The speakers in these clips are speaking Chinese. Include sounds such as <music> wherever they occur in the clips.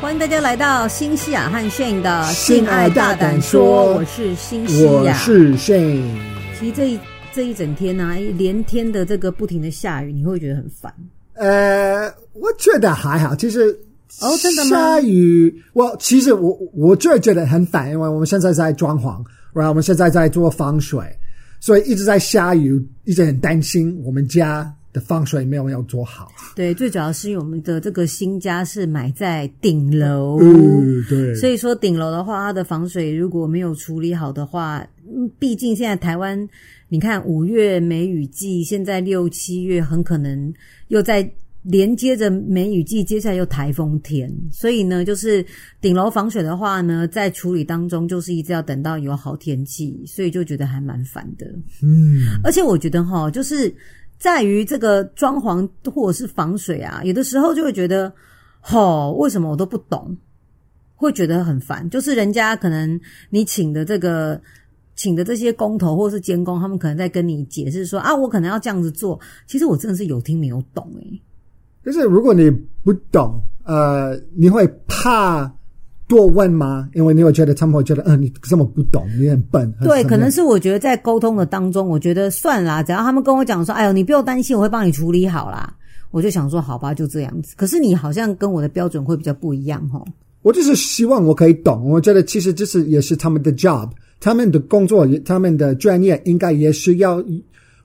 欢迎大家来到新西亚和 Shane 的性爱大胆说，我是新西亚，我是 Shane。其实这一这一整天呢、啊，连天的这个不停的下雨，你会觉得很烦？呃，我觉得还好。其实哦，真的吗？下雨，我其实我我就觉得很烦，因为我们现在在装潢，然后我们现在在做防水，所以一直在下雨，一直很担心我们家的防水没有要做好，对，最主要是因为我们的这个新家是买在顶楼，嗯，对，所以说顶楼的话，它的防水如果没有处理好的话，毕竟现在台湾，你看五月梅雨季，现在六七月很可能又在连接着梅雨季，接下来又台风天，所以呢，就是顶楼防水的话呢，在处理当中就是一直要等到有好天气，所以就觉得还蛮烦的，嗯，而且我觉得哈，就是。在于这个装潢或者是防水啊，有的时候就会觉得，吼，为什么我都不懂，会觉得很烦。就是人家可能你请的这个请的这些工头或是监工，他们可能在跟你解释说啊，我可能要这样子做。其实我真的是有听没有懂诶。就是如果你不懂，呃，你会怕。多问吗？因为你会觉得他们会觉得，嗯，你这么不懂，你很笨。对，可能是我觉得在沟通的当中，我觉得算啦，只要他们跟我讲说，哎呦，你不用担心，我会帮你处理好啦。我就想说，好吧，就这样子。可是你好像跟我的标准会比较不一样哦。我就是希望我可以懂，我觉得其实这是也是他们的 job，他们的工作，他们的专业应该也是要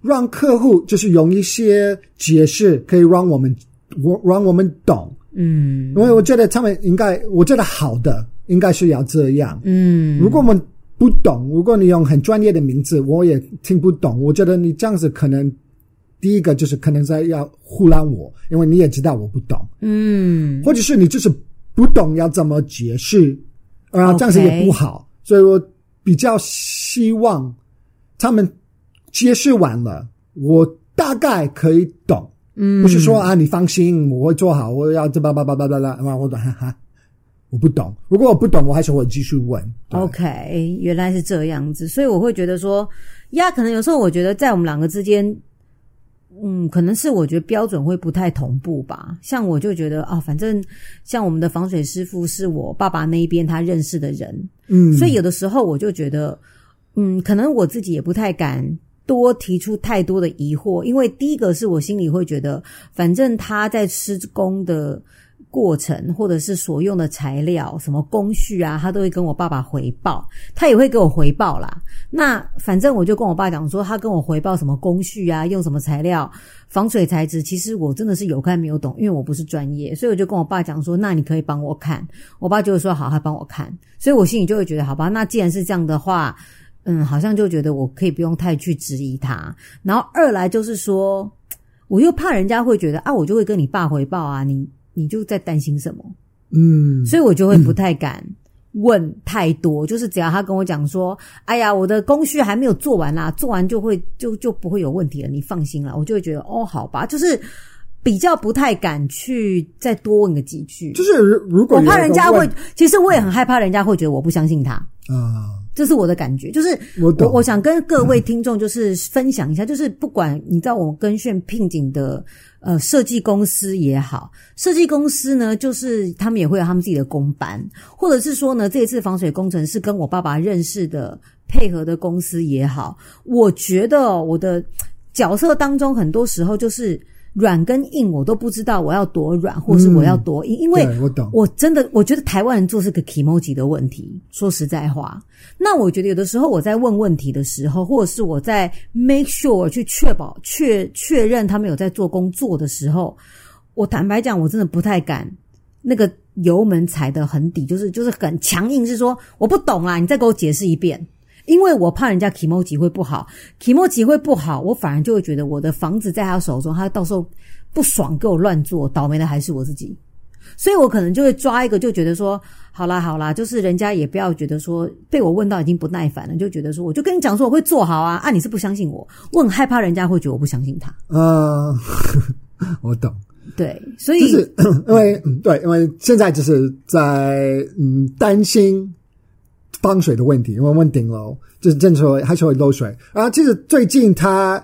让客户就是用一些解释，可以让我们我让我们懂。嗯，因为我觉得他们应该，我觉得好的应该是要这样。嗯，如果我们不懂，如果你用很专业的名字，我也听不懂。我觉得你这样子可能第一个就是可能在要糊弄我，因为你也知道我不懂。嗯，或者是你就是不懂要怎么解释，然后这样子也不好。所以我比较希望他们解释完了，我大概可以懂。嗯，不是说啊，你放心，我会做好，我要这叭叭叭叭叭叭，我懂哈哈，我不懂。如果我不懂，我还是会继续问。OK，原来是这样子，所以我会觉得说，呀，可能有时候我觉得在我们两个之间，嗯，可能是我觉得标准会不太同步吧。像我就觉得啊、哦，反正像我们的防水师傅是我爸爸那一边他认识的人，嗯，所以有的时候我就觉得，嗯，可能我自己也不太敢。多提出太多的疑惑，因为第一个是我心里会觉得，反正他在施工的过程，或者是所用的材料、什么工序啊，他都会跟我爸爸回报，他也会给我回报啦。那反正我就跟我爸讲说，他跟我回报什么工序啊，用什么材料、防水材质，其实我真的是有看没有懂，因为我不是专业，所以我就跟我爸讲说，那你可以帮我看。我爸就会说好，他帮我看，所以我心里就会觉得，好吧，那既然是这样的话。嗯，好像就觉得我可以不用太去质疑他，然后二来就是说，我又怕人家会觉得啊，我就会跟你爸回报啊，你你就在担心什么？嗯，所以我就会不太敢问太多，嗯、就是只要他跟我讲说，哎呀，我的工序还没有做完啦，做完就会就就不会有问题了，你放心了，我就会觉得哦，好吧，就是比较不太敢去再多问个几句，就是如果我怕人家会，其实我也很害怕人家会觉得我不相信他啊。这是我的感觉，就是我我，我想跟各位听众就是分享一下，就是不管你知道我跟 Shane 聘请的呃设计公司也好，设计公司呢，就是他们也会有他们自己的工班，或者是说呢，这一次防水工程是跟我爸爸认识的配合的公司也好，我觉得我的角色当中很多时候就是。软跟硬我都不知道我要多软，或是我要多硬，嗯、因为我懂，我真的我觉得台湾人做是个 kimochi 的问题。说实在话，那我觉得有的时候我在问问题的时候，或者是我在 make sure 去确保确确认他们有在做工作的时候，我坦白讲，我真的不太敢那个油门踩得很底，就是就是很强硬，是说我不懂啊，你再给我解释一遍。因为我怕人家 kimochi 会不好，kimochi 会不好，我反而就会觉得我的房子在他手中，他到时候不爽给我乱做，倒霉的还是我自己。所以我可能就会抓一个，就觉得说，好啦好啦，就是人家也不要觉得说被我问到已经不耐烦了，就觉得说，我就跟你讲说我会做好啊，啊你是不相信我，我很害怕人家会觉得我不相信他。嗯，<laughs> 我懂。对，所以就是 <coughs> 因为对，因为现在就是在嗯担心。防水的问题，因为我们顶楼就是正说还是会漏水。然后其实最近他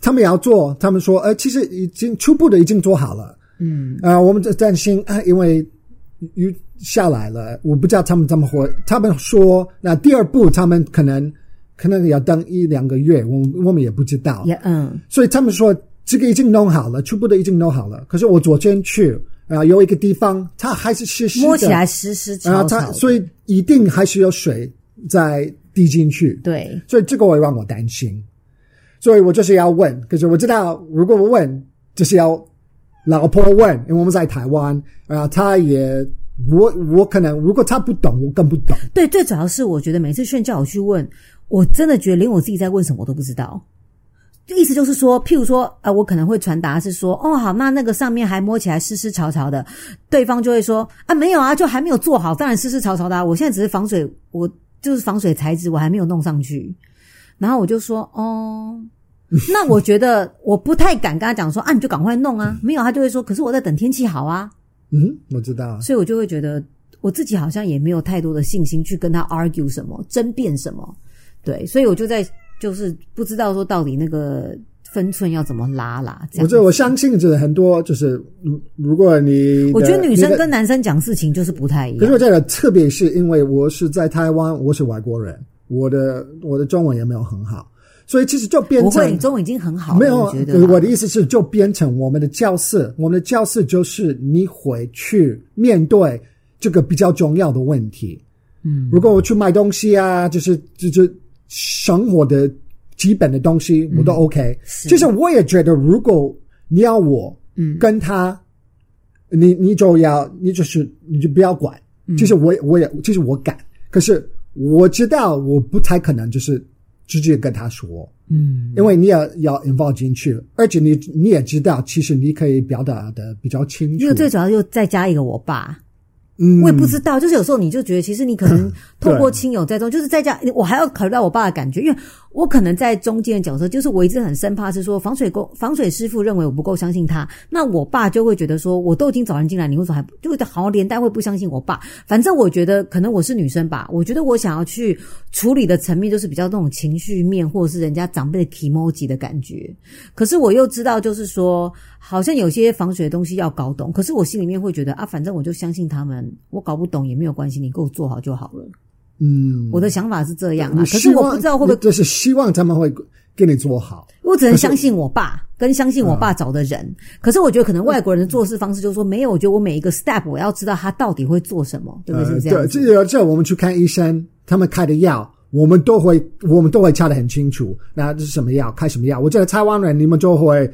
他们也要做，他们说，呃，其实已经初步的已经做好了。嗯，啊、呃，我们在担心啊，因为雨下来了，我不知道他们怎么会。他们说，那第二步他们可能可能要等一两个月，我我们也不知道。嗯，所以他们说这个已经弄好了，初步的已经弄好了。可是我昨天去啊，有一个地方它还是湿湿的，摸起来湿湿潮潮的，所以一定还是有水在滴进去。对，所以这个会让我担心。所以我就是要问，可是我知道，如果我问，就是要老婆问，因为我们在台湾，然后，他也，我我可能，如果他不懂，我更不懂。对，最主要是我觉得每次炫叫我去问，我真的觉得连我自己在问什么我都不知道。意思就是说，譬如说，啊、呃，我可能会传达是说，哦，好，那那个上面还摸起来湿湿潮潮的，对方就会说，啊，没有啊，就还没有做好，当然湿湿潮潮的啊。<laughs> 我现在只是防水，我就是防水材质，我还没有弄上去。然后我就说，哦，那我觉得我不太敢跟他讲说啊，你就赶快弄啊。没有，他就会说，可是我在等天气好啊。嗯，我知道。所以我就会觉得我自己好像也没有太多的信心去跟他 argue 什么，争辩什么。对，所以我就在就是不知道说到底那个分寸要怎么拉啦。我这我相信，就是很多就是，如果你我觉得女生跟男生讲事情就是不太一样。可是我觉得，特别是因为我是在台湾，我是外国人。我的我的中文也没有很好，所以其实就变成不会，你中文已经很好了。没有，我觉得我的意思是，就变成我们的教室，我们的教室就是你回去面对这个比较重要的问题。嗯，如果我去买东西啊，就是就是生活的基本的东西，我都 OK。嗯，其实我也觉得，如果你要我嗯跟他，嗯，你你就要你就是你就不要管。就是我我也就是我敢，可是。我知道我不太可能就是直接跟他说，嗯，因为你也要 involve 进去，而且你你也知道，其实你可以表达的比较清楚。因为最主要又再加一个我爸。嗯，我也不知道，就是有时候你就觉得，其实你可能 <coughs> 透过亲友在中，就是在家，我还要考虑到我爸的感觉，因为我可能在中间的角色，就是我一直很生怕是说防水工防水师傅认为我不够相信他，那我爸就会觉得说，我都已经找人进来，你为什么还就好像连带会不相信我爸？反正我觉得可能我是女生吧，我觉得我想要去处理的层面就是比较那种情绪面，或者是人家长辈的 kimoji 的感觉。可是我又知道，就是说好像有些防水的东西要搞懂，可是我心里面会觉得啊，反正我就相信他们。我搞不懂也没有关系，你给我做好就好了。嗯，我的想法是这样啊。可是我不知道会不会，就是希望他们会给你做好。我只能相信我爸，跟相信我爸找的人。嗯、可是我觉得可能外国人的做事方式就是说，没有。我觉得我每一个 step 我要知道他到底会做什么，对不对？是这样。对，这这我们去看医生，他们开的药，我们都会我们都会查得很清楚。那这是什么药？开什么药？我觉得台湾人你们就会。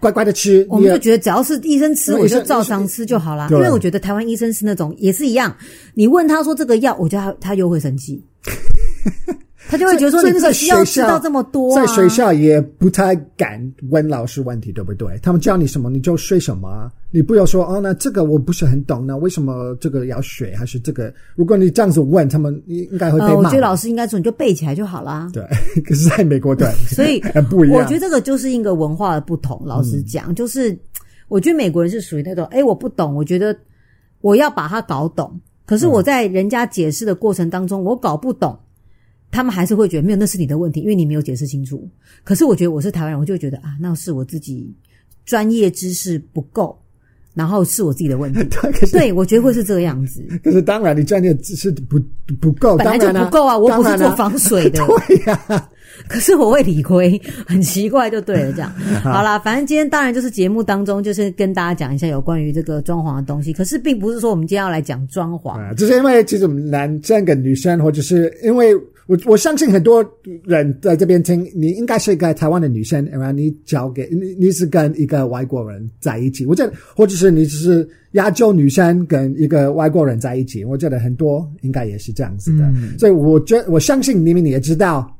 乖乖的吃，我们就觉得只要是医生吃，我就照常吃就好啦。因为我觉得台湾医生是那种也是一样，你问他说这个药，我觉得他他又会生气。<laughs> 他就会觉得说，你这个需要知道这么多，在学校也不太敢问老师问题，对不对？他们教你什么你就学什么，你不要说哦，那这个我不是很懂，那为什么这个要学？还是这个？如果你这样子问他们，应该会被骂。我觉得老师应该说你就背起来就好啦。对，<laughs> 可是在美国对，所以 <laughs> 不一样。我觉得这个就是一个文化的不同。老实讲，就是我觉得美国人是属于那种，哎，我不懂，我觉得我要把它搞懂。可是我在人家解释的过程当中，我搞不懂。他们还是会觉得没有，那是你的问题，因为你没有解释清楚。可是我觉得我是台湾人，我就会觉得啊，那是我自己专业知识不够，然后是我自己的问题。<laughs> 对，我觉得会是这个样子。可是当然，你专业知识不不够，本来就不够啊！我不是做防水的，<laughs> 对呀、啊。可是我会理亏，很奇怪，就对了。这样好啦，反正今天当然就是节目当中，就是跟大家讲一下有关于这个装潢的东西。可是并不是说我们今天要来讲装潢，啊，就是因为其实我们男生跟女生，或者是因为。我我相信很多人在这边听，你应该是一个台湾的女生，然后你交给你，你是跟一个外国人在一起。我觉得，或者是你只是亚洲女生跟一个外国人在一起，我觉得很多应该也是这样子的。嗯、所以，我觉我相信你们你也知道，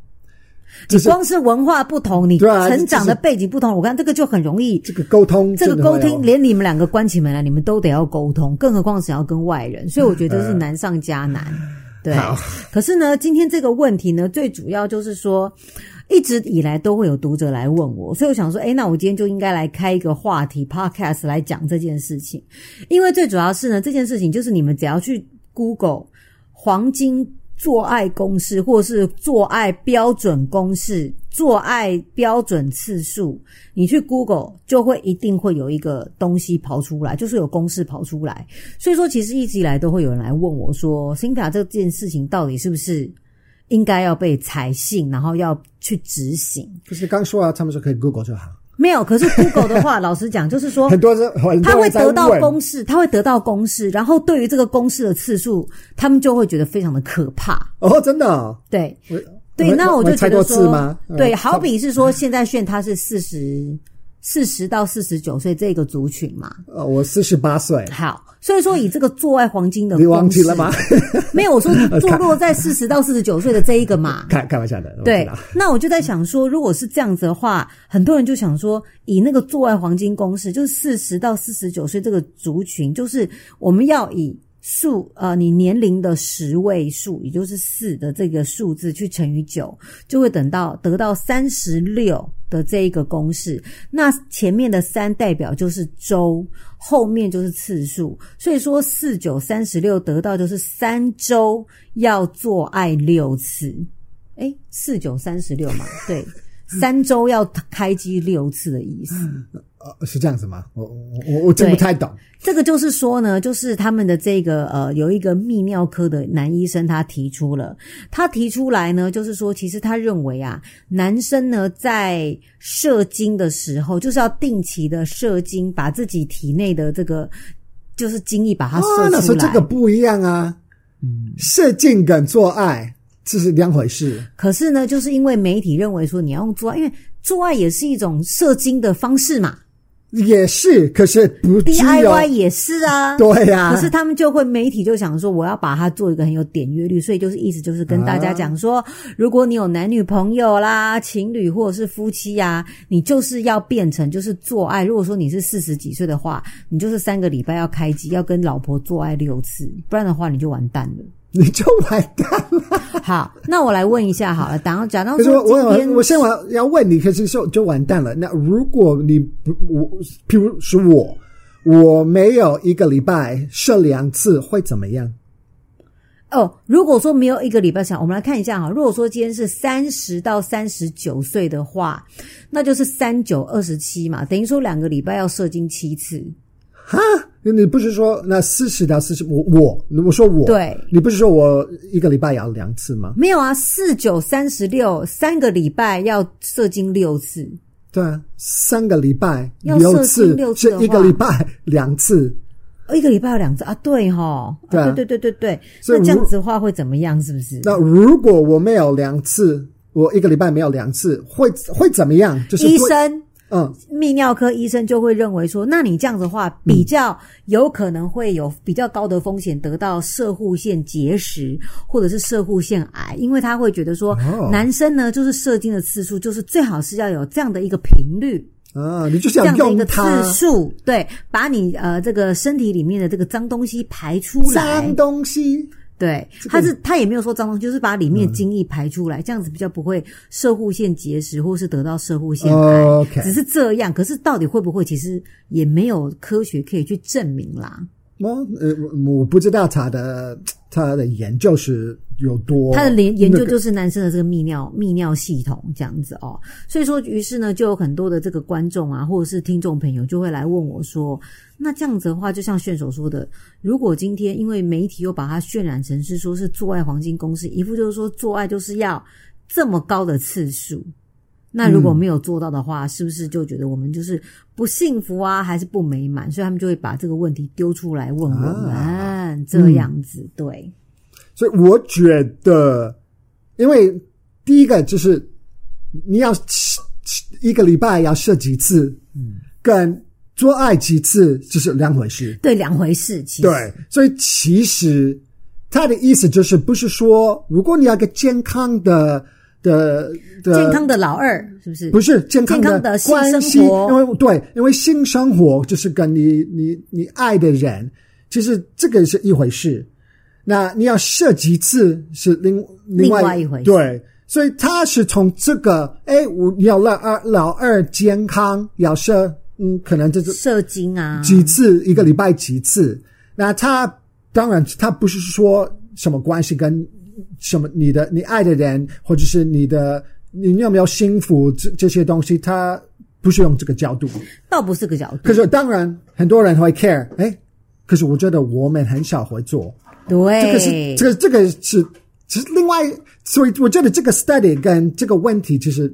你光是文化不同，你成长的背景不同，我看这个就很容易这个沟通，这个沟通连你们两个关起门来，你们都得要沟通，更何况是要跟外人，所以我觉得是难上加难。呃对，可是呢，今天这个问题呢，最主要就是说，一直以来都会有读者来问我，所以我想说，诶，那我今天就应该来开一个话题 podcast 来讲这件事情，因为最主要是呢，这件事情就是你们只要去 Google 黄金做爱公式或是做爱标准公式，做爱标准次数，你去 Google 就会一定会有一个东西跑出来，就是有公式跑出来。所以说，其实一直以来都会有人来问我说，Cynthia 这件事情到底是不是应该要被采信，然后要去执行？不是刚说啊，他们说可以 Google 就好。没有，可是 Google 的话，<laughs> 老实讲，就是说很多人，他会得到公式，他会得到公式，然后对于这个公式的次数，他们就会觉得非常的可怕。哦，真的哦？对，对，那我就觉得说，对，嗯、好比是说，现在炫他是四十。四十到四十九岁这个族群嘛，呃，我四十八岁。好，所以说以这个做爱黄金的，你忘记了吗？<laughs> 没有，我说 <laughs> 坐落在四十到四十九岁的这一个嘛，开 <laughs> 开玩笑的。对，那我就在想说，如果是这样子的话，很多人就想说，以那个做爱黄金公式，就是四十到四十九岁这个族群，就是我们要以。数呃，你年龄的十位数，也就是四的这个数字去乘以九，就会等到得到三十六的这一个公式。那前面的三代表就是周，后面就是次数。所以说四九三十六得到就是三周要做爱六次。诶，四九三十六嘛，对，三周要开机六次的意思。<laughs> 呃，是这样子吗？我我我真不太懂。这个就是说呢，就是他们的这个呃，有一个泌尿科的男医生，他提出了，他提出来呢，就是说，其实他认为啊，男生呢在射精的时候，就是要定期的射精，把自己体内的这个就是精液把它射出来。哦，那时候这个不一样啊，嗯，射精跟做爱这是两回事。可是呢，就是因为媒体认为说你要用做爱，因为做爱也是一种射精的方式嘛。也是，可是不 DIY 也是啊，对呀、啊。可是他们就会媒体就想说，我要把它做一个很有点阅率，所以就是意思就是跟大家讲说，啊、如果你有男女朋友啦、情侣或者是夫妻呀、啊，你就是要变成就是做爱。如果说你是四十几岁的话，你就是三个礼拜要开机，要跟老婆做爱六次，不然的话你就完蛋了。你就完蛋了。好，那我来问一下好了，等假装说，我我我先我要问你，可是就就完蛋了。那如果你不我，譬如是我我没有一个礼拜射两次，会怎么样？哦，如果说没有一个礼拜想，我们来看一下哈。如果说今天是三十到三十九岁的话，那就是三九二十七嘛，等于说两个礼拜要射精七次。哈，你不是说那四十到四十，我我我说我，对，你不是说我一个礼拜要两次吗？没有啊，四九三十六，三个礼拜要射精六次。对啊，三个礼拜六次，是一个礼拜两次，一个礼拜要两次啊？对哈，对、啊、对对对对，那这样子的话会怎么样？是不是？那如果我没有两次，我一个礼拜没有两次，会会怎么样？就是医生。嗯，泌尿科医生就会认为说，那你这样子的话，比较有可能会有比较高的风险得到射护腺结石或者是射护腺癌，因为他会觉得说，男生呢就是射精的次数就是最好是要有这样的一个频率。啊，你就是这样的一个次数，对，把你呃这个身体里面的这个脏东西排出来，脏东西。对，他是他也没有说脏东西，就是把里面的精液排出来，嗯、这样子比较不会射护腺结石，或是得到射护腺癌。Oh. 只是这样，可是到底会不会，其实也没有科学可以去证明啦。我呃，我不知道他的他的研究是有多，他的研研究就是男生的这个泌尿泌尿系统这样子哦。所以说，于是呢，就有很多的这个观众啊，或者是听众朋友就会来问我说。那这样子的话，就像炫手说的，如果今天因为媒体又把它渲染成是说是做爱黄金公式，一副就是说做爱就是要这么高的次数，那如果没有做到的话，嗯、是不是就觉得我们就是不幸福啊，还是不美满？所以他们就会把这个问题丢出来问我们，啊、这样子、嗯、对。所以我觉得，因为第一个就是你要一个礼拜要射几次，嗯，跟。做爱几次就是两回事，对，两回事。其实对，所以其实他的意思就是，不是说如果你要个健康的的的健康的老二，是不是？不是健康的关系，性生活。因为对，因为性生活就是跟你你你爱的人，其实这个是一回事。那你要射几次是另另外，一回事。对，所以他是从这个，哎，我你要老二老二健康要射。嗯，可能就是射精啊，几次一个礼拜几次？那他当然他不是说什么关系跟什么你的你爱的人或者是你的你有没有幸福这这些东西，他不是用这个角度，倒不是个角度。可是当然很多人会 care，哎，可是我觉得我们很少会做。对，这个是这个这个是其实另外，所以我觉得这个 study 跟这个问题其实。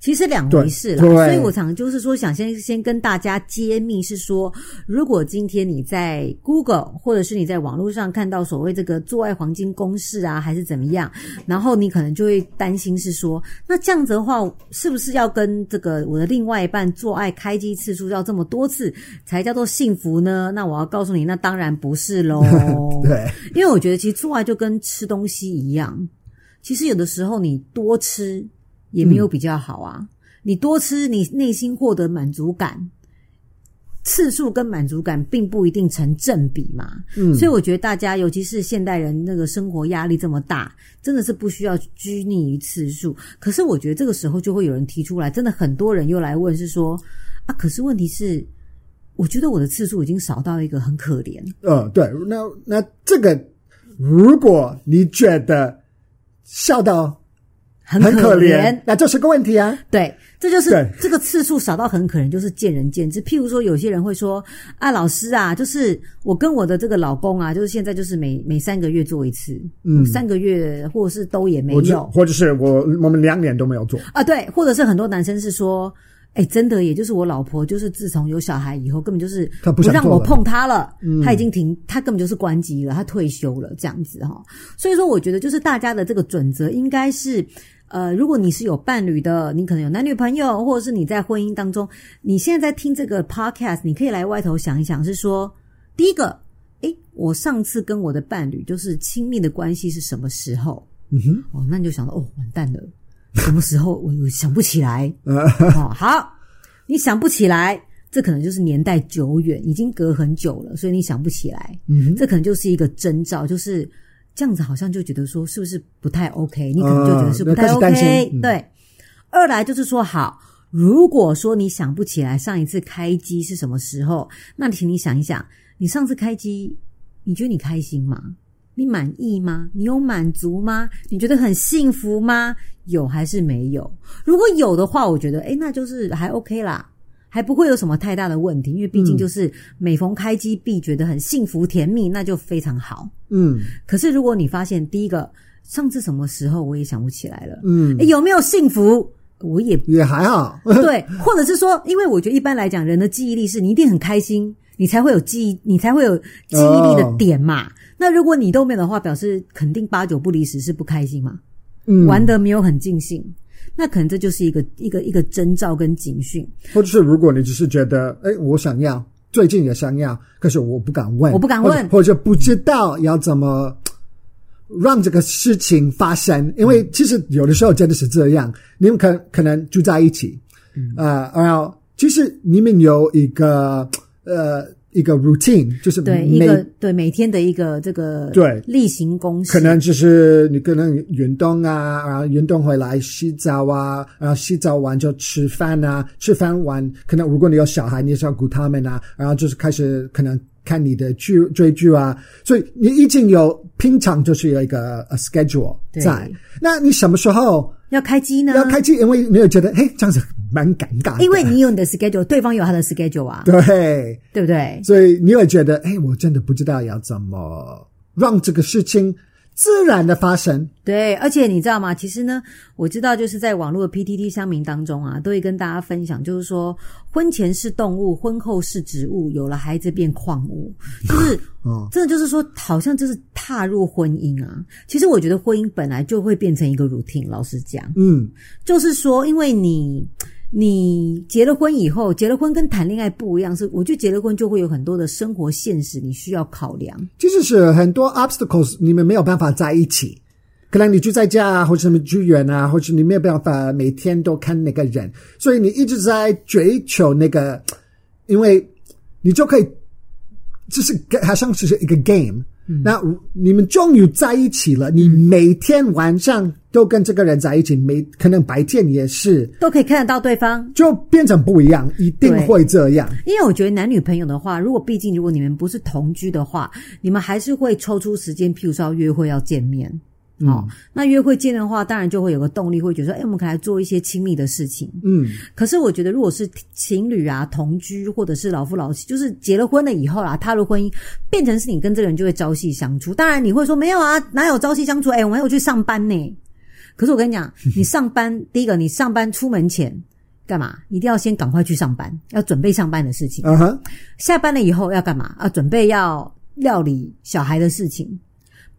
其实两回事啦，所以我常就是说，想先先跟大家揭秘，是说，如果今天你在 Google 或者是你在网络上看到所谓这个做爱黄金公式啊，还是怎么样，然后你可能就会担心是说，那这样子的话，是不是要跟这个我的另外一半做爱开机次数要这么多次才叫做幸福呢？那我要告诉你，那当然不是喽。<laughs> 对，因为我觉得其实做爱就跟吃东西一样，其实有的时候你多吃。也没有比较好啊！嗯、你多吃，你内心获得满足感，次数跟满足感并不一定成正比嘛。嗯，所以我觉得大家，尤其是现代人，那个生活压力这么大，真的是不需要拘泥于次数。可是我觉得这个时候就会有人提出来，真的很多人又来问，是说啊，可是问题是，我觉得我的次数已经少到一个很可怜。嗯，对，那那这个，如果你觉得笑到。很可，怜，那这是个问题啊。对，这就是这个次数少到很可怜，就是见仁见智。譬如说，有些人会说：“啊，老师啊，就是我跟我的这个老公啊，就是现在就是每每三个月做一次，嗯，三个月或者是都也没有，或者是我我们两年都没有做啊。”对，或者是很多男生是说：“哎，真的，也就是我老婆，就是自从有小孩以后，根本就是不让我碰她了，她已经停，她根本就是关机了，她退休了，这样子哈。所以说，我觉得就是大家的这个准则应该是。呃，如果你是有伴侣的，你可能有男女朋友，或者是你在婚姻当中，你现在在听这个 podcast，你可以来外头想一想，是说第一个，诶，我上次跟我的伴侣就是亲密的关系是什么时候？嗯哼，哦，那你就想到，哦，完蛋了，什么时候？我我想不起来。哦，好，你想不起来，这可能就是年代久远，已经隔很久了，所以你想不起来。嗯哼，这可能就是一个征兆，就是。这样子好像就觉得说是不是不太 OK？你可能就觉得是不太 OK。嗯、对，二来就是说好，如果说你想不起来上一次开机是什么时候，那请你想一想，你上次开机，你觉得你开心吗？你满意吗？你有满足吗？你觉得很幸福吗？有还是没有？如果有的话，我觉得诶，那就是还 OK 啦。还不会有什么太大的问题，因为毕竟就是每逢开机必觉得很幸福甜蜜，那就非常好。嗯，可是如果你发现第一个上次什么时候我也想不起来了，嗯，有没有幸福我也也还好。<laughs> 对，或者是说，因为我觉得一般来讲，人的记忆力是你一定很开心，你才会有记忆，你才会有记忆力的点嘛。哦、那如果你都没有的话，表示肯定八九不离十是不开心嘛，嗯，玩的没有很尽兴。那可能这就是一个一个一个征兆跟警讯，或者是如果你只是觉得，哎，我想要，最近也想要，可是我不敢问，我不敢问，或者，不知道要怎么让这个事情发生，因为其实有的时候真的是这样，你们可可能住在一起，嗯、呃，然后其实你们有一个呃。一个 routine 就是对一个对每天的一个这个对例行公事，可能就是你可能运动啊，然后运动回来洗澡啊，然后洗澡完就吃饭啊，吃饭完可能如果你有小孩，你也是要顾他们啊，然后就是开始可能看你的剧追剧啊，所以你已经有平常就是有一个 schedule 在，那你什么时候要开机呢？要开机，因为没有觉得嘿这样子。蛮尴尬，因为你有你的 schedule，对方有他的 schedule 啊，对，对不对？所以你会觉得，哎，我真的不知道要怎么让这个事情自然的发生。对，而且你知道吗？其实呢，我知道就是在网络的 PTT 乡民当中啊，都会跟大家分享，就是说，婚前是动物，婚后是植物，有了孩子变矿物，就是，<laughs> 哦，真的就是说，好像就是踏入婚姻啊。其实我觉得婚姻本来就会变成一个 routine，老实讲，嗯，就是说，因为你。你结了婚以后，结了婚跟谈恋爱不一样，是我觉得结了婚就会有很多的生活现实你需要考量。其实是很多 obstacles，你们没有办法在一起。可能你住在家啊，或者什么住远啊，或者你没有办法每天都看那个人，所以你一直在追求那个，因为你就可以，就是好像是一个 game。嗯、那你们终于在一起了，你每天晚上都跟这个人在一起，每可能白天也是都可以看得到对方，就变成不一样，一定会这样。因为我觉得男女朋友的话，如果毕竟如果你们不是同居的话，你们还是会抽出时间，譬如说要约会要见面。好、嗯，那约会见的话，当然就会有个动力，会觉得说，哎，我们可以来做一些亲密的事情。嗯，可是我觉得，如果是情侣啊，同居，或者是老夫老妻，就是结了婚了以后啦，踏入婚姻，变成是你跟这个人就会朝夕相处。当然你会说，没有啊，哪有朝夕相处？哎，我们还有去上班呢。可是我跟你讲，<laughs> 你上班，第一个，你上班出门前干嘛？一定要先赶快去上班，要准备上班的事情。嗯哼，下班了以后要干嘛？啊，准备要料理小孩的事情。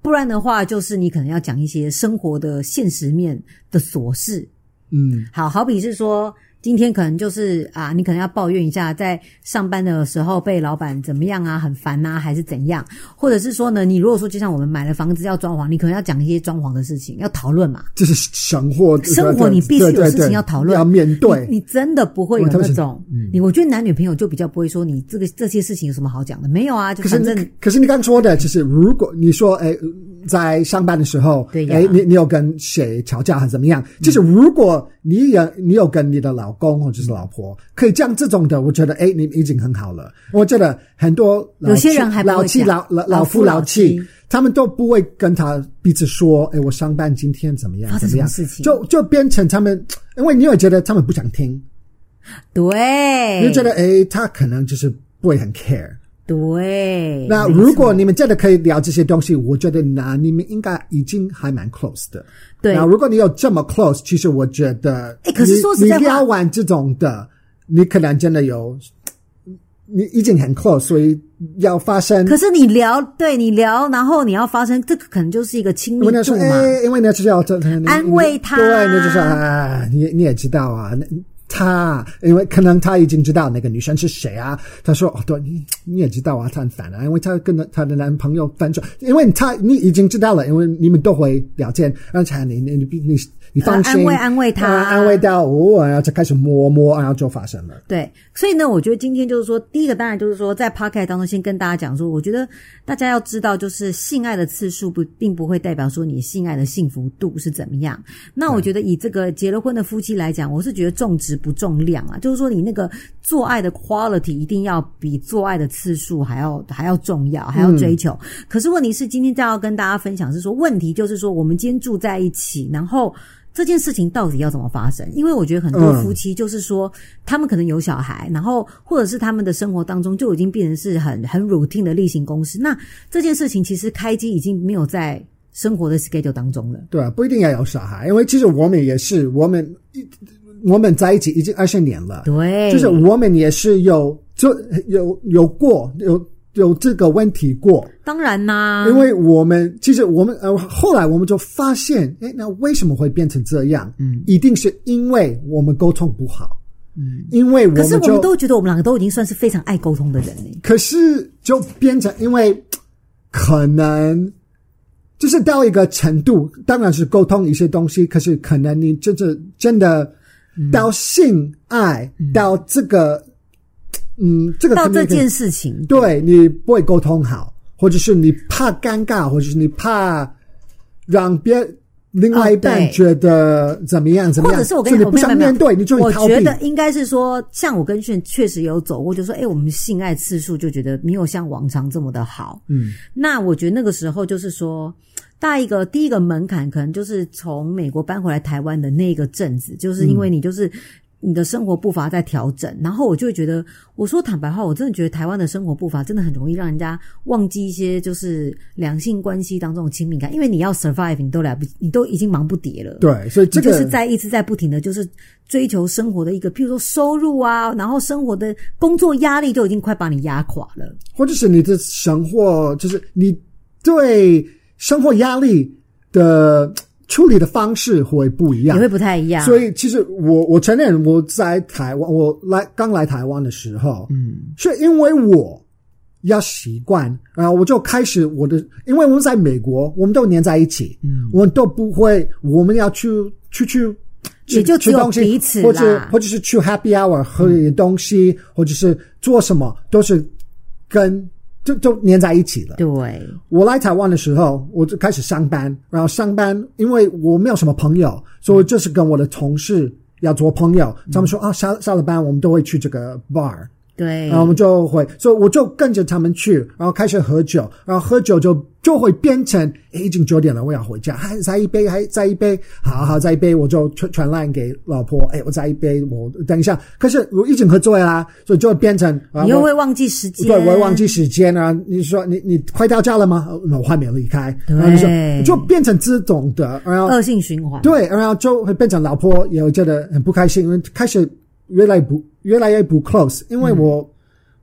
不然的话，就是你可能要讲一些生活的现实面的琐事，嗯，好好比是说。今天可能就是啊，你可能要抱怨一下，在上班的时候被老板怎么样啊，很烦啊，还是怎样？或者是说呢，你如果说就像我们买了房子要装潢，你可能要讲一些装潢的事情，要讨论嘛。这是生活，生活你必须有事情要讨论，要面对你。你真的不会有那种，嗯、你我觉得男女朋友就比较不会说你这个这些事情有什么好讲的？没有啊，就反正。可是，可是你刚说的，就是如果你说哎。在上班的时候，对呀，诶，你你有跟谁吵架还是怎么样？嗯、就是如果你有你有跟你的老公或者是老婆，可以这样这种的，我觉得哎，你已经很好了。我觉得很多有些人还老妻老老老夫老妻，他们都不会跟他彼此说，哎，我上班今天怎么样？怎么样？事情就就变成他们，因为你会觉得他们不想听，对，你就觉得哎，他可能就是不会很 care。对，那如果你们真的可以聊这些东西，我觉得那你们应该已经还蛮 close 的。对，那如果你有这么 close，其实我觉得，哎，可是说实在话，你聊完这种的，你可能真的有，你已经很 close，所以要发生。可是你聊，对你聊，然后你要发生，这个可能就是一个亲密度嘛。哎，因为那就是要安慰他，对，那就是啊，你你也知道啊，那。他因为可能他已经知道那个女生是谁啊，他说哦，对，你你也知道啊，他很烦啊，因为他跟他的男朋友分手，因为他你已经知道了，因为你们都会聊天，而且你你你你你放心，安慰安慰他，安慰到哦，然后就开始摸摸，然后就发生了。对，所以呢，我觉得今天就是说，第一个当然就是说，在 podcast 当中先跟大家讲说，我觉得大家要知道，就是性爱的次数不并不会代表说你性爱的幸福度是怎么样。那我觉得以这个结了婚的夫妻来讲，我是觉得重质。不重量啊，就是说你那个做爱的 quality 一定要比做爱的次数还要还要重要，还要追求。嗯、可是问题是，今天再要跟大家分享是说，问题就是说，我们今天住在一起，然后这件事情到底要怎么发生？因为我觉得很多夫妻就是说，嗯、他们可能有小孩，然后或者是他们的生活当中就已经变成是很很 routine 的例行公事。那这件事情其实开机已经没有在生活的 schedule 当中了。对啊，不一定要有小孩，因为其实我们也是我们。我们在一起已经二十年了，对，就是我们也是有就有有过有有这个问题过，当然啦，因为我们其实我们呃后来我们就发现，哎，那为什么会变成这样？嗯，一定是因为我们沟通不好，嗯，因为我们就，可是我们都觉得我们两个都已经算是非常爱沟通的人了，可是就变成因为可能。就是到一个程度，当然是沟通一些东西，可是可能你真正真的到性爱、嗯、到这个，嗯，这个到这件事情，对你不会沟通好，或者是你怕尴尬，或者是你怕让别另外一半觉得怎么样、哦、怎么样，或者是我跟你不想面对，你就会逃避。我觉得应该是说，像我跟炫确实有走过，就说，哎，我们性爱次数就觉得没有像往常这么的好。嗯，那我觉得那个时候就是说。大一个第一个门槛，可能就是从美国搬回来台湾的那个阵子，就是因为你就是你的生活步伐在调整，嗯、然后我就会觉得，我说坦白话，我真的觉得台湾的生活步伐真的很容易让人家忘记一些就是两性关系当中的亲密感，因为你要 survive，你都来不及，你都已经忙不迭了。对，所以这个就是在一直在不停的就是追求生活的一个，譬如说收入啊，然后生活的工作压力都已经快把你压垮了，或者是你的生活就是你对。生活压力的处理的方式会不一样，也会不太一样。所以其实我我承认我在台湾，我来刚来台湾的时候，嗯，是因为我要习惯，然后我就开始我的，因为我们在美国，我们都黏在一起，嗯，我们都不会，我们要去去去，也就只有彼此，或者或者是去 happy hour 喝点东西，嗯，或者是做什么，都是跟。就就粘在一起了。对，我来台湾的时候，我就开始上班，然后上班，因为我没有什么朋友，所以就是跟我的同事要做朋友。嗯、他们说啊，下下了班，我们都会去这个 bar，对，然后我们就会，所以我就跟着他们去，然后开始喝酒，然后喝酒就就会变成，诶，已经九点了，我要回家，还再一杯，还再一杯，好好再一杯，我就传传 line 给老婆，诶，我再一杯，我等一下，可是我已经喝醉啦，所以就会变成，你又会忘记时间，对，我会忘记时间啊，你说你你快到家了吗？我还没有离开，对，然后就，就变成这种的，然后恶性循环，对，然后就会变成老婆也会觉得很不开心，因为开始。越来不越来越不 close，因为我，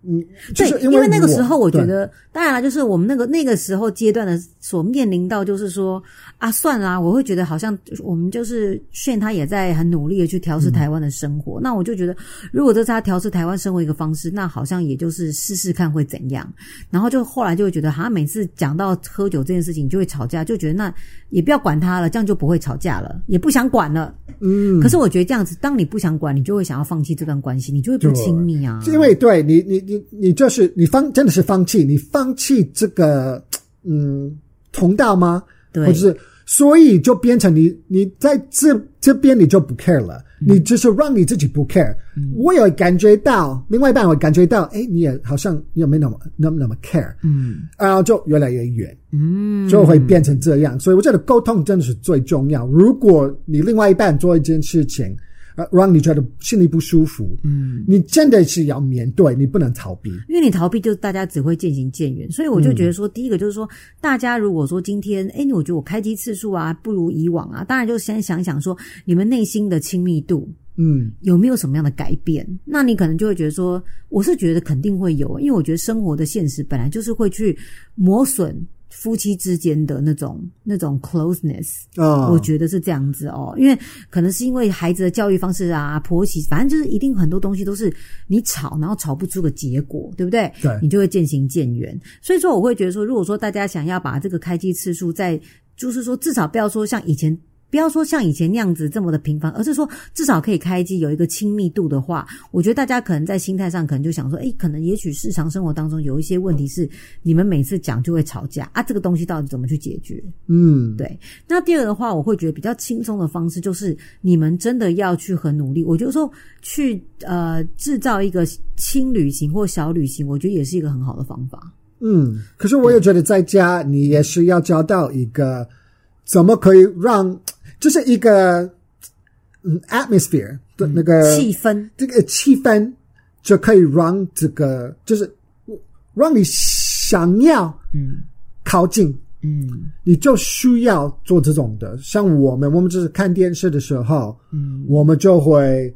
嗯，就是、因为，那个时候我觉得，当然了，就是我们那个那个时候阶段的所面临到，就是说啊，算了，我会觉得好像我们就是炫他也在很努力的去调试台湾的生活，嗯、那我就觉得，如果这是他调试台湾生活一个方式，那好像也就是试试看会怎样，然后就后来就会觉得，好像每次讲到喝酒这件事情就会吵架，就觉得那也不要管他了，这样就不会吵架了，也不想管了。嗯，可是我觉得这样子，当你不想管，你就会想要放弃这段关系，你就会不亲密啊。因为对你，你，你，你你就是你放，真的是放弃，你放弃这个，嗯，通道吗？对，或者是，所以就变成你，你在这这边你就不 care 了。你只是让你自己不 care，嗯、我有感觉到，另外一半我感觉到，哎，你也好像你也没那么那么那么 care，嗯，然后就越来越远，嗯，就会变成这样。所以我觉得沟通真的是最重要。如果你另外一半做一件事情，呃，让你觉得心里不舒服，嗯，你真的是要面对，你不能逃避，因为你逃避就大家只会渐行渐远。所以我就觉得说，嗯、第一个就是说，大家如果说今天，哎，我觉得我开机次数啊不如以往啊，当然就先想想说，你们内心的亲密度，嗯，有没有什么样的改变？那你可能就会觉得说，我是觉得肯定会有，因为我觉得生活的现实本来就是会去磨损。夫妻之间的那种那种 closeness，哦，我觉得是这样子哦，因为可能是因为孩子的教育方式啊，婆媳，反正就是一定很多东西都是你吵，然后吵不出个结果，对不对？对，你就会渐行渐远。所以说，我会觉得说，如果说大家想要把这个开机次数在，就是说至少不要说像以前。不要说像以前那样子这么的频繁，而是说至少可以开机有一个亲密度的话，我觉得大家可能在心态上可能就想说，诶，可能也许日常生活当中有一些问题是你们每次讲就会吵架啊，这个东西到底怎么去解决？嗯，对。那第二的话，我会觉得比较轻松的方式就是你们真的要去很努力，我就说去呃制造一个轻旅行或小旅行，我觉得也是一个很好的方法。嗯，可是我也觉得在家你也是要找到一个怎么可以让。就是一个嗯，atmosphere 的那个气氛，这个气氛就可以让这个就是让你想要嗯靠近嗯，你就需要做这种的。像我们，我们就是看电视的时候，嗯，我们就会。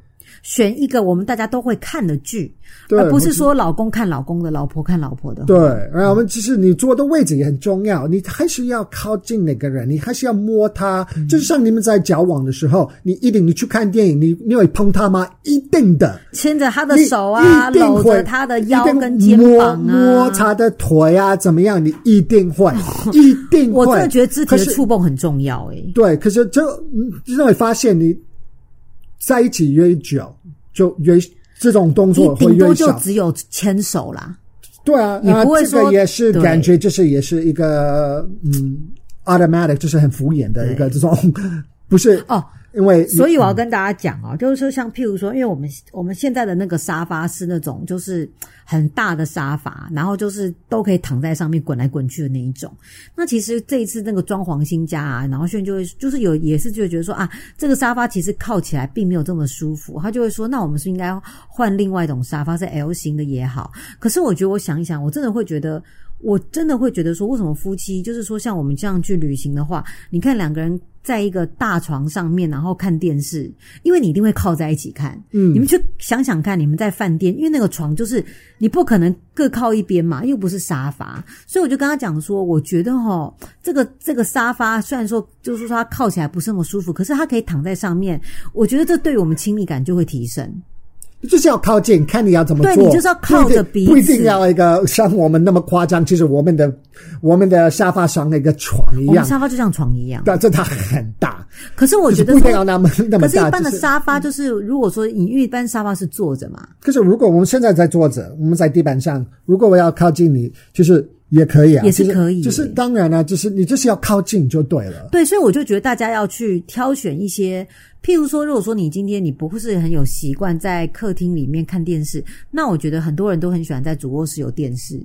选一个我们大家都会看的剧，而不是说老公看老公的，老婆看老婆的。对，然后我们其实你坐的位置也很重要，你还是要靠近那个人，你还是要摸他。嗯、就是像你们在交往的时候，你一定你去看电影，你你会碰他吗？一定的，牵着他的手啊，搂着他的腰跟肩膀啊，摸，摸他的腿啊，怎么样？你一定会，一定会。我真的觉得肢体的触碰很重要诶、欸。对，可是就就会发现你。在一起越久，就越这种动作会越少。顶多就只有牵手啦。对啊，你不会说这个也是感觉，就是也是一个对嗯，automatic，就是很敷衍的一个这种，对不是哦。因为，所以我要跟大家讲哦，就是说，像譬如说，因为我们我们现在的那个沙发是那种就是很大的沙发，然后就是都可以躺在上面滚来滚去的那一种。那其实这一次那个装潢新家啊，然后炫就会就是有也是就会觉得说啊，这个沙发其实靠起来并没有这么舒服，他就会说，那我们是应该换另外一种沙发，是 L 型的也好。可是我觉得我想一想，我真的会觉得。我真的会觉得说，为什么夫妻就是说像我们这样去旅行的话，你看两个人在一个大床上面，然后看电视，因为你一定会靠在一起看。嗯，你们去想想看，你们在饭店，因为那个床就是你不可能各靠一边嘛，又不是沙发，所以我就跟他讲说，我觉得哈，这个这个沙发虽然说就是说它靠起来不是那么舒服，可是它可以躺在上面，我觉得这对于我们亲密感就会提升。就是要靠近，看你要怎么做。对，你就是要靠着鼻子，不一定要一个像我们那么夸张。其实我们的我们的沙发像那个床一样，沙发就像床一样。对，这它很大。可是我觉得不一定要那么那么大。可是一般的沙发就是，如果说你一般沙发是坐着嘛。可是如果我们现在在坐着，我们在地板上，如果我要靠近你，就是也可以啊，也是可以，就是当然了，就是你就是要靠近就对了。对，所以我就觉得大家要去挑选一些，譬如说，如果说你今天你不是很有习惯在客厅里面看电视，那我觉得很多人都很喜欢在主卧室有电视，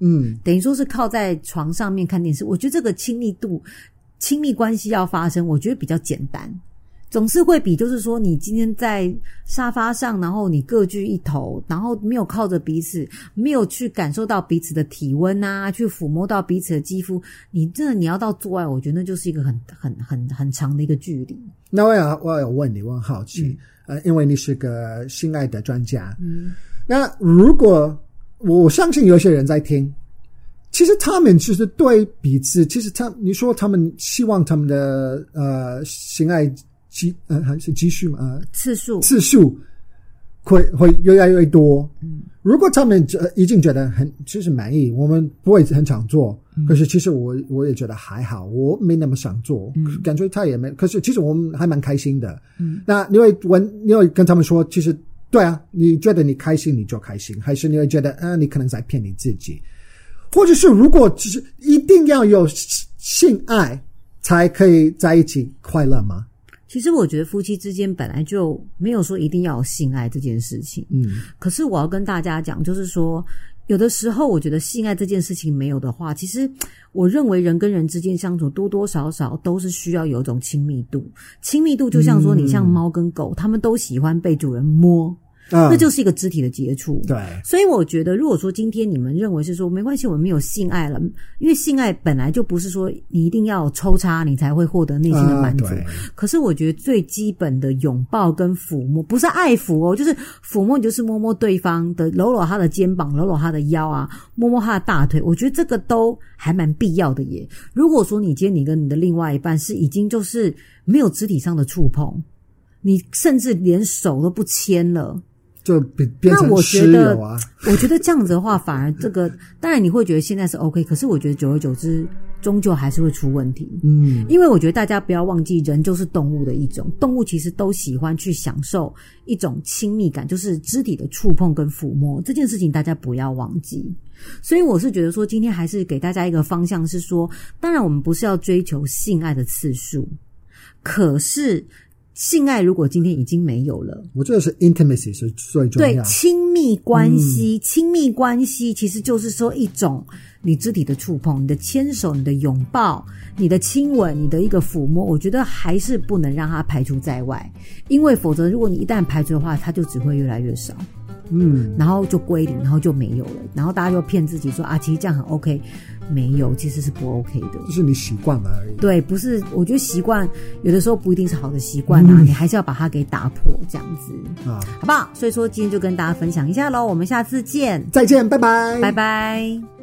嗯，等于说是靠在床上面看电视。我觉得这个亲密度、亲密关系要发生，我觉得比较简单。总是会比，就是说，你今天在沙发上，然后你各据一头，然后没有靠着彼此，没有去感受到彼此的体温啊，去抚摸到彼此的肌肤，你真的你要到做爱，我觉得那就是一个很很很很长的一个距离。那我要我要问你，我很好奇，呃，因为你是个性爱的专家，嗯，那如果我相信有些人在听，其实他们其实对彼此，其实他你说他们希望他们的呃性爱。积呃还是积蓄嘛？呃，次数次数会会越来越多。嗯，如果他们呃已经觉得很其实满意，我们不会很想做。嗯、可是其实我我也觉得还好，我没那么想做，嗯、感觉他也没。可是其实我们还蛮开心的。嗯，那你会问，你会跟他们说，其实对啊，你觉得你开心你就开心，还是你会觉得啊，你可能在骗你自己？或者是如果只是一定要有性爱才可以在一起快乐吗？其实我觉得夫妻之间本来就没有说一定要有性爱这件事情，嗯。可是我要跟大家讲，就是说，有的时候我觉得性爱这件事情没有的话，其实我认为人跟人之间相处多多少少都是需要有一种亲密度。亲密度就像说，你像猫跟狗，他们都喜欢被主人摸。嗯、那就是一个肢体的接触，对。所以我觉得，如果说今天你们认为是说没关系，我们没有性爱了，因为性爱本来就不是说你一定要抽插你才会获得内心的满足。啊、可是我觉得最基本的拥抱跟抚摸，不是爱抚哦，就是抚摸，你就是摸摸对方的，搂搂他的肩膀，搂搂他的腰啊，摸摸他的大腿。我觉得这个都还蛮必要的耶。如果说你今天你跟你的另外一半是已经就是没有肢体上的触碰，你甚至连手都不牵了。就变变成室友啊！<laughs> 我觉得这样子的话，反而这个当然你会觉得现在是 OK，可是我觉得久而久之，终究还是会出问题。嗯，因为我觉得大家不要忘记，人就是动物的一种，动物其实都喜欢去享受一种亲密感，就是肢体的触碰跟抚摸这件事情，大家不要忘记。所以我是觉得说，今天还是给大家一个方向，是说，当然我们不是要追求性爱的次数，可是。性爱如果今天已经没有了，我觉得是 intimacy 是最重要。对，亲密关系，亲密关系其实就是说一种你肢体的触碰、你的牵手、你的拥抱、你的亲吻、你的一个抚摸，我觉得还是不能让它排除在外，因为否则如果你一旦排除的话，它就只会越来越少。嗯，然后就归零，然后就没有了，然后大家就骗自己说啊，其实这样很 OK，没有，其实是不 OK 的，就是你习惯了而已。对，不是，我觉得习惯有的时候不一定是好的习惯啊，嗯、你还是要把它给打破，这样子。啊，好不好？所以说今天就跟大家分享一下喽，我们下次见，再见，拜拜，拜拜。